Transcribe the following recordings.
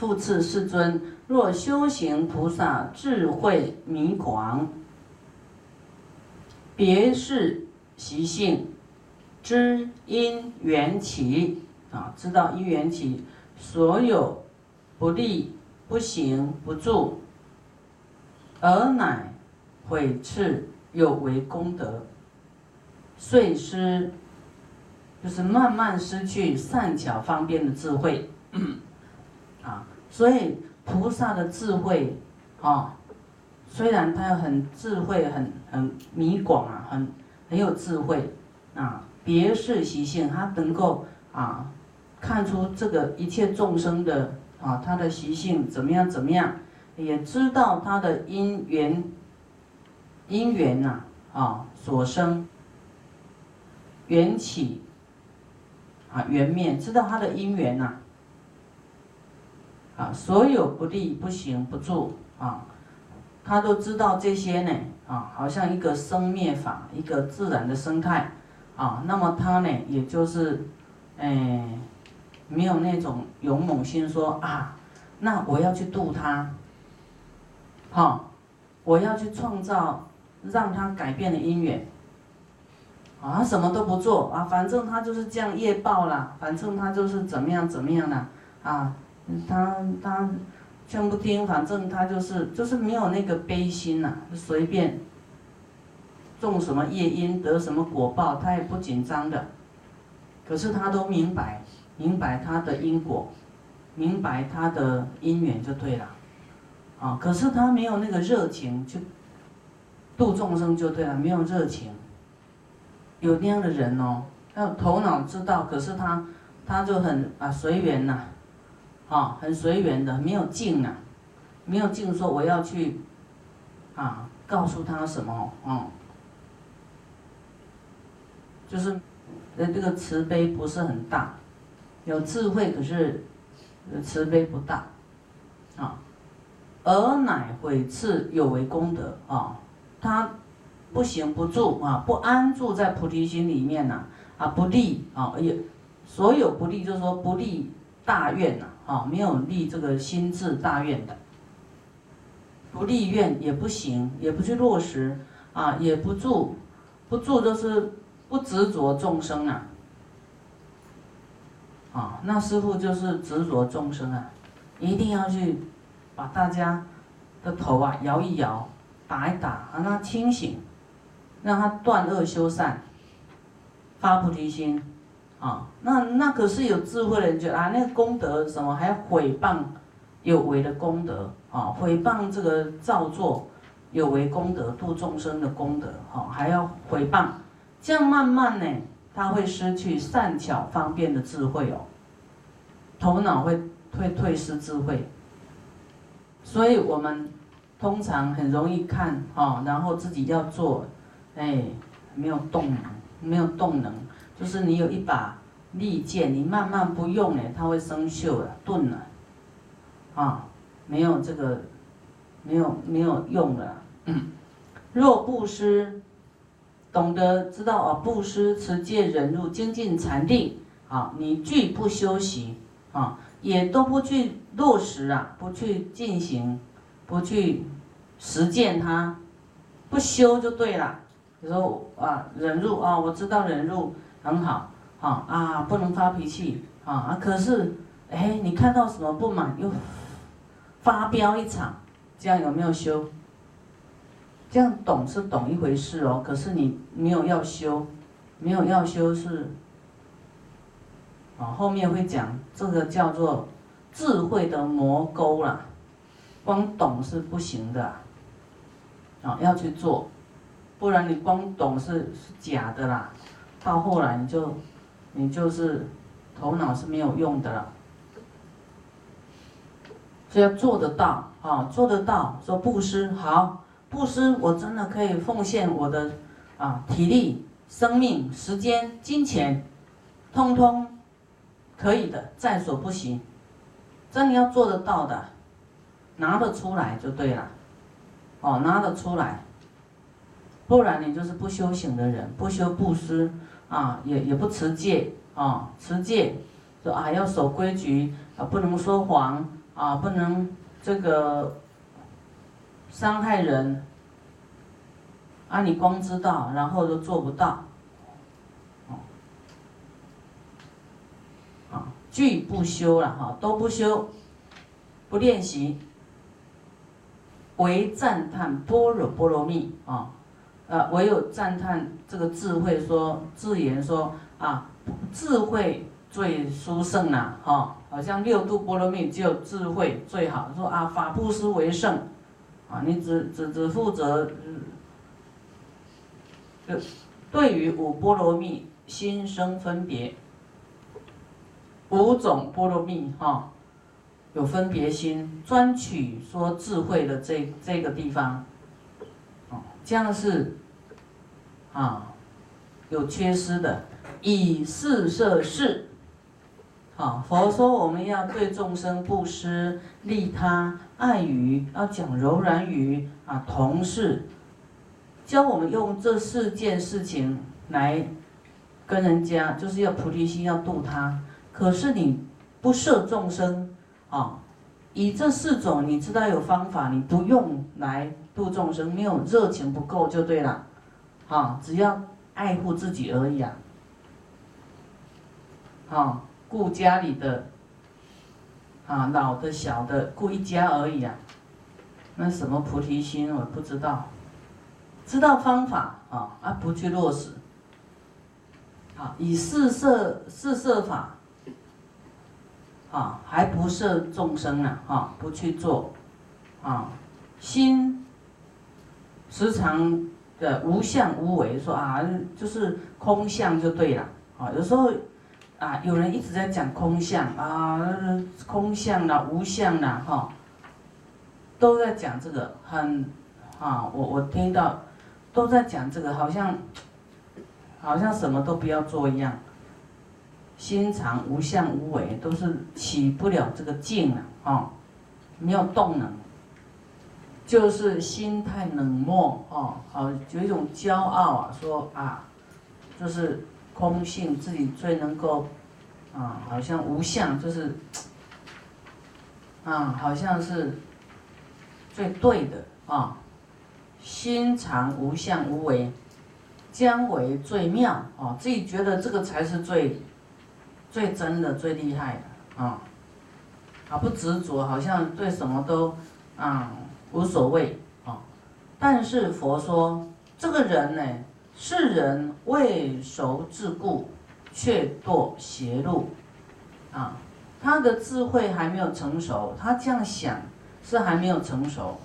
复次世尊，若修行菩萨智慧迷广，别是习性，知因缘起啊，知道因缘起，所有不利不行不住，而乃毁斥有为功德，遂失，就是慢慢失去善巧方便的智慧。啊，所以菩萨的智慧，啊，虽然他很智慧，很很迷广啊，很很有智慧啊，别是习性，他能够啊看出这个一切众生的啊他的习性怎么样怎么样，也知道他的因缘因缘呐啊所生缘起啊缘灭，知道他的因缘呐。啊所有不利、不行、不住啊，他都知道这些呢啊，好像一个生灭法，一个自然的生态啊。那么他呢，也就是，哎，没有那种勇猛心，说啊，那我要去度他，好，我要去创造让他改变的因缘啊，什么都不做啊，反正他就是这样业报了，反正他就是怎么样怎么样的啊。他他劝不听，反正他就是就是没有那个悲心呐，随便种什么业因得什么果报，他也不紧张的。可是他都明白，明白他的因果，明白他的因缘就对了，啊！可是他没有那个热情去度众生就对了，没有热情。有那样的人哦，他头脑知道，可是他他就很啊随缘呐。啊很随缘的，没有静啊，没有静说我要去，啊，告诉他什么哦，就是，呃，这个慈悲不是很大，有智慧可是，慈悲不大，啊，而乃毁次有为功德啊，他不行不住啊，不安住在菩提心里面呐，啊，不立啊，也所有不立就是说不立大愿呐。啊没有立这个心智大愿的，不立愿也不行，也不去落实啊，也不住，不住就是不执着众生啊。啊，那师傅就是执着众生啊，一定要去把大家的头啊摇一摇，打一打，让他清醒，让他断恶修善，发菩提心。啊，那那可是有智慧的人觉得啊，那个功德什么还要毁谤有为的功德啊，毁谤这个造作有为功德度众生的功德啊，还要毁谤，这样慢慢呢，他会失去善巧方便的智慧哦，头脑会会退失智慧，所以我们通常很容易看啊，然后自己要做，哎，没有动，没有动能。就是你有一把利剑，你慢慢不用呢，它会生锈了、钝了，啊，没有这个，没有没有用了。若布施，懂得知道啊，布施、持戒、忍辱、精进、禅定，啊，你拒不修习，啊，也都不去落实啊，不去进行，不去实践它，不修就对了。你说啊，忍辱啊，我知道忍辱。很好，啊啊，不能发脾气啊！可是，哎，你看到什么不满又发飙一场，这样有没有修？这样懂是懂一回事哦，可是你没有要修，没有要修是，啊，后面会讲这个叫做智慧的魔沟啦，光懂是不行的，啊，要去做，不然你光懂是是假的啦。到后来你就，你就是头脑是没有用的了，所以要做得到啊，做得到。说布施好，布施我真的可以奉献我的啊体力、生命、时间、金钱，通通可以的，在所不惜。真你要做得到的，拿得出来就对了，哦，拿得出来，不然你就是不修行的人，不修布施。啊，也也不持戒啊，持戒说啊要守规矩啊，不能说谎啊，不能这个伤害人，啊，你光知道，然后都做不到，啊，拒不修了哈，都不修，不练习，唯赞叹般若波罗蜜啊，呃，唯有赞叹这个智慧，说自言说啊，智慧。最殊胜啊，哈，好像六度波罗蜜只有智慧最好。说啊，法布施为圣，啊，你只只只负责，就对于五波罗蜜心生分别，五种波罗蜜哈，有分别心，专取说智慧的这这个地方，这样是啊，有缺失的，以四摄事。啊，佛说我们要对众生布施、利他、爱语，要讲柔软语啊。同事教我们用这四件事情来跟人家，就是要菩提心，要度他。可是你不摄众生啊，以这四种你知道有方法，你不用来度众生，没有热情不够就对了。啊，只要爱护自己而已啊。啊。顾家里的，啊，老的、小的，顾一家而已啊。那什么菩提心，我不知道。知道方法啊，啊，不去落实。啊，以四摄四摄法，啊，还不摄众生呢，啊，不去做，啊，心时常的无相无为，说啊，就是空相就对了，啊，有时候。啊，有人一直在讲空相啊，空相啦，无相啦，哈，都在讲这个，很，啊，我我听到，都在讲这个，好像，好像什么都不要做一样，心常无相无为，都是起不了这个劲了，啊，没有动能，就是心态冷漠，哦，好，有一种骄傲啊，说啊，就是。空性自己最能够，啊，好像无相就是，啊，好像是最对的啊。心常无相无为，将为最妙啊。自己觉得这个才是最最真的、最厉害的啊。啊，不执着，好像对什么都啊无所谓啊。但是佛说，这个人呢？世人未熟自故，却堕邪路，啊，他的智慧还没有成熟，他这样想是还没有成熟，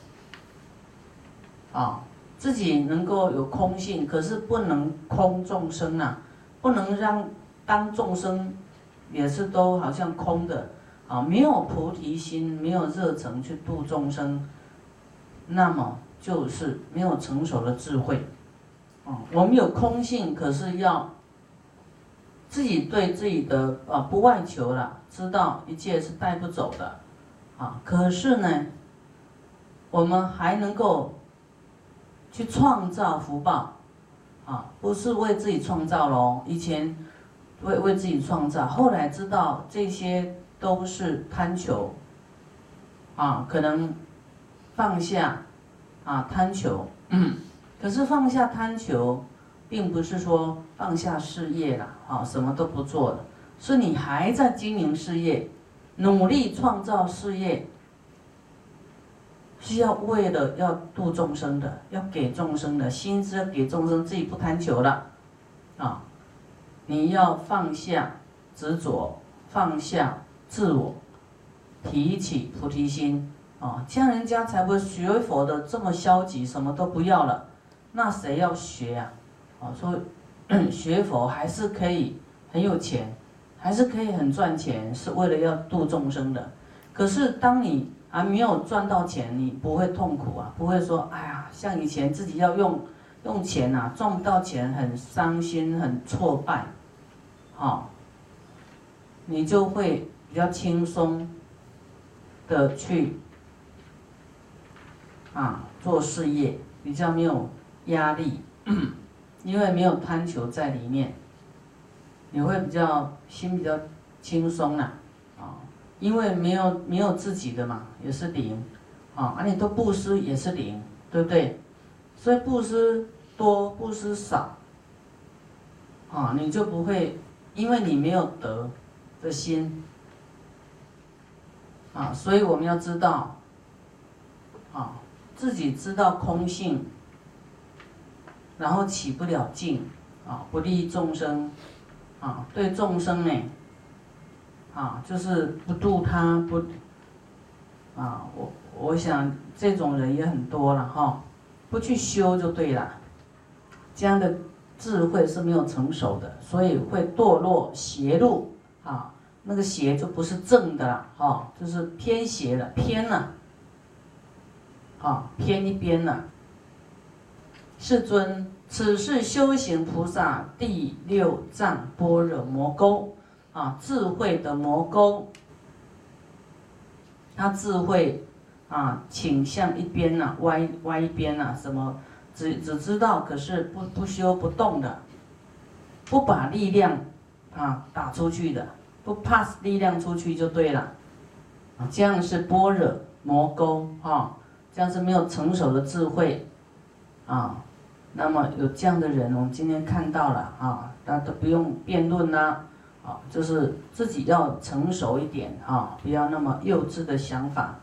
啊，自己能够有空性，可是不能空众生呐，不能让当众生也是都好像空的，啊，没有菩提心，没有热诚去度众生，那么就是没有成熟的智慧。啊我们有空性，可是要自己对自己的啊不外求了，知道一切是带不走的，啊，可是呢，我们还能够去创造福报，啊，不是为自己创造喽，以前为为自己创造，后来知道这些都是贪求，啊，可能放下啊贪求。可是放下贪求，并不是说放下事业了，啊，什么都不做了，是你还在经营事业，努力创造事业，是要为了要度众生的，要给众生的心思要给众生，自己不贪求了，啊，你要放下执着，放下自我，提起菩提心，啊，这样人家才会学佛的这么消极，什么都不要了。那谁要学呀啊？哦，说 学佛还是可以很有钱，还是可以很赚钱，是为了要度众生的。可是当你还没有赚到钱，你不会痛苦啊，不会说哎呀，像以前自己要用用钱呐，赚不到钱很伤心很挫败，好，你就会比较轻松的去啊做事业，比较没有。压力，因为没有贪求在里面，你会比较心比较轻松啦，啊，因为没有没有自己的嘛，也是零，啊，而你都布施也是零，对不对？所以布施多，布施少，啊，你就不会，因为你没有德的心，啊，所以我们要知道，啊，自己知道空性，然后起不了劲，啊，不利众生，啊，对众生呢。啊，就是不度他不，啊，我我想这种人也很多了哈，不去修就对了，这样的智慧是没有成熟的，所以会堕落邪路啊，那个邪就不是正的了哈，就是偏邪了，偏了，啊，偏一边了。世尊，此是修行菩萨第六藏般若魔沟。啊，智慧的魔沟，他智慧啊倾向一边呐，歪歪一边呐，什么只只知道，可是不不修不动的，不把力量啊打出去的，不 pass 力量出去就对了，啊，这样是般若魔沟啊，这样是没有成熟的智慧啊，那么有这样的人，我们今天看到了啊，大家都不用辩论呐。啊，就是自己要成熟一点啊，不要那么幼稚的想法。